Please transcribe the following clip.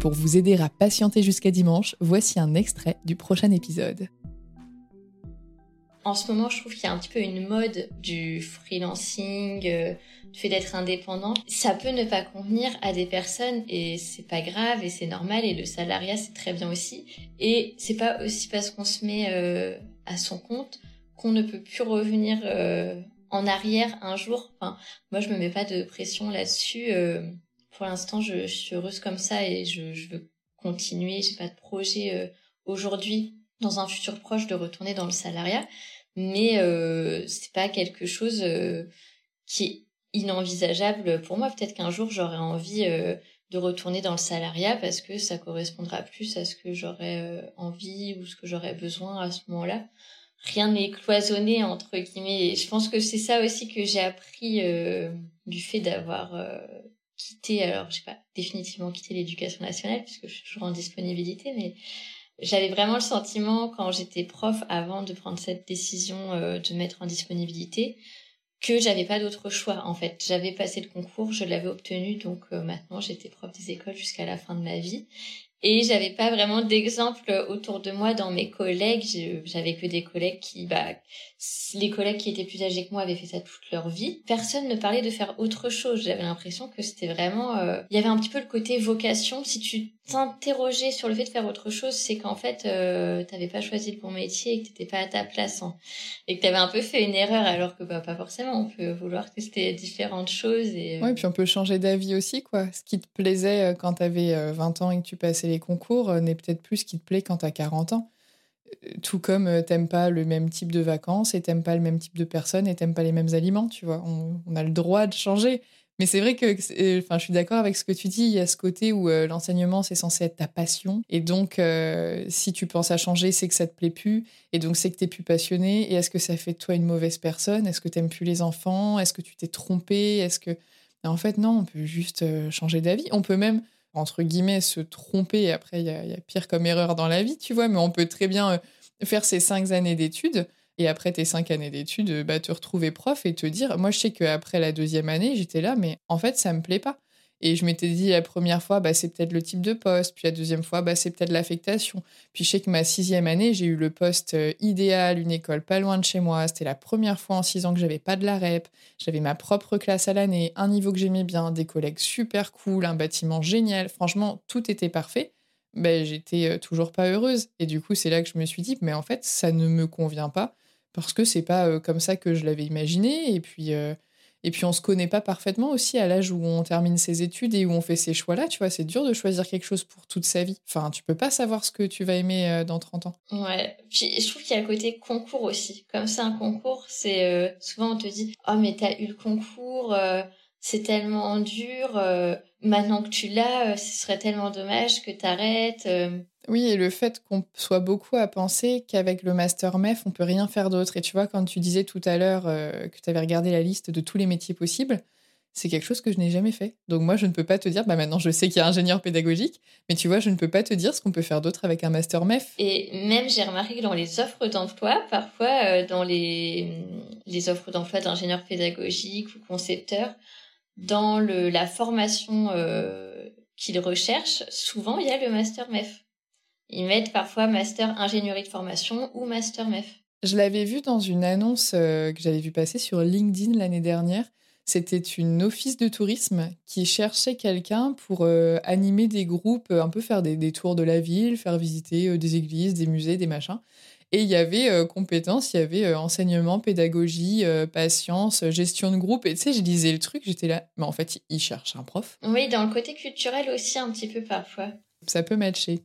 Pour vous aider à patienter jusqu'à dimanche, voici un extrait du prochain épisode. En ce moment, je trouve qu'il y a un petit peu une mode du freelancing, euh, du fait d'être indépendant. Ça peut ne pas convenir à des personnes et c'est pas grave et c'est normal et le salariat c'est très bien aussi. Et c'est pas aussi parce qu'on se met euh, à son compte qu'on ne peut plus revenir euh, en arrière un jour. Enfin, moi je me mets pas de pression là-dessus pour l'instant, je, suis heureuse comme ça et je, veux continuer. J'ai pas de projet euh, aujourd'hui, dans un futur proche, de retourner dans le salariat, mais euh, c'est pas quelque chose euh, qui est inenvisageable pour moi. Peut-être qu'un jour j'aurai envie euh, de retourner dans le salariat parce que ça correspondra plus à ce que j'aurais envie ou ce que j'aurais besoin à ce moment-là. Rien n'est cloisonné entre guillemets. je pense que c'est ça aussi que j'ai appris du fait d'avoir quitter, alors j'ai pas définitivement quitté l'éducation nationale puisque je suis toujours en disponibilité, mais j'avais vraiment le sentiment quand j'étais prof avant de prendre cette décision euh, de mettre en disponibilité que j'avais pas d'autre choix en fait. J'avais passé le concours, je l'avais obtenu, donc euh, maintenant j'étais prof des écoles jusqu'à la fin de ma vie. Et j'avais pas vraiment d'exemple autour de moi dans mes collègues. J'avais que des collègues qui, bah, les collègues qui étaient plus âgés que moi avaient fait ça toute leur vie. Personne ne parlait de faire autre chose. J'avais l'impression que c'était vraiment, euh, il y avait un petit peu le côté vocation. Si tu t'interrogeais sur le fait de faire autre chose, c'est qu'en fait, euh, t'avais pas choisi le bon métier et que t'étais pas à ta place, hein. et que t'avais un peu fait une erreur, alors que bah, pas forcément. On peut vouloir tester différentes choses et. Euh... Ouais, puis on peut changer d'avis aussi, quoi. Ce qui te plaisait euh, quand t'avais 20 euh, ans et que tu passais les concours n'est peut-être plus ce qui te plaît quand t'as 40 ans. Tout comme t'aimes pas le même type de vacances et t'aimes pas le même type de personnes et t'aimes pas les mêmes aliments, tu vois. On a le droit de changer. Mais c'est vrai que, euh, enfin, je suis d'accord avec ce que tu dis. Il y a ce côté où euh, l'enseignement c'est censé être ta passion, et donc euh, si tu penses à changer, c'est que ça te plaît plus, et donc c'est que t'es plus passionné. Et est-ce que ça fait de toi une mauvaise personne? Est-ce que tu t'aimes plus les enfants? Est-ce que tu t'es trompé? Est-ce que en fait non, on peut juste changer d'avis. On peut même entre guillemets se tromper. Après, il y, a pire comme erreur dans la vie, tu vois. Mais on peut très bien faire ces cinq années d'études Et après tes cinq années d'études, bah, te retrouver prof et te dire, moi je sais qu'après la deuxième année, j'étais là, mais en fait, ça me plaît pas. Et je m'étais dit la première fois, bah, c'est peut-être le type de poste. Puis la deuxième fois, bah, c'est peut-être l'affectation. Puis je sais que ma sixième année, j'ai eu le poste euh, idéal, une école pas loin de chez moi. C'était la première fois en six ans que j'avais pas de la rep. J'avais ma propre classe à l'année, un niveau que j'aimais bien, des collègues super cool, un bâtiment génial. Franchement, tout était parfait. Ben, j'étais euh, toujours pas heureuse. Et du coup, c'est là que je me suis dit, mais en fait, ça ne me convient pas parce que c'est pas euh, comme ça que je l'avais imaginé. Et puis, et puis on se connaît pas parfaitement aussi à l'âge où on termine ses études et où on fait ces choix-là. Tu vois, c'est dur de choisir quelque chose pour toute sa vie. Enfin, tu peux pas savoir ce que tu vas aimer euh, dans 30 ans. Ouais. Puis je trouve qu'il y a le côté concours aussi. Comme c'est un concours, c'est euh, souvent on te dit oh mais t'as eu le concours. Euh, c'est tellement dur. maintenant que tu l'as, ce serait tellement dommage que t'arrêtes. Oui, et le fait qu'on soit beaucoup à penser qu'avec le master MEF, on peut rien faire d'autre. Et tu vois, quand tu disais tout à l'heure euh, que tu avais regardé la liste de tous les métiers possibles, c'est quelque chose que je n'ai jamais fait. Donc moi, je ne peux pas te dire, bah maintenant je sais qu'il y a ingénieur pédagogique, mais tu vois, je ne peux pas te dire ce qu'on peut faire d'autre avec un master MEF. Et même, j'ai remarqué que dans les offres d'emploi, parfois euh, dans les, offres d'emploi d'ingénieur pédagogique ou concepteur, dans le, la formation euh, qu'ils recherchent, souvent il y a le master MEF. Ils mettent parfois master ingénierie de formation ou master MEF. Je l'avais vu dans une annonce euh, que j'avais vu passer sur LinkedIn l'année dernière. C'était une office de tourisme qui cherchait quelqu'un pour euh, animer des groupes, un peu faire des, tours de la ville, faire visiter euh, des églises, des musées, des machins. Et il y avait compétences, il y avait enseignement, pédagogie, patience, gestion de groupe. Et tu sais, je lisais le truc, j'étais là, mais en fait, ils cherchent un prof. Oui, dans le côté culturel aussi, un petit peu parfois. Ça peut matcher.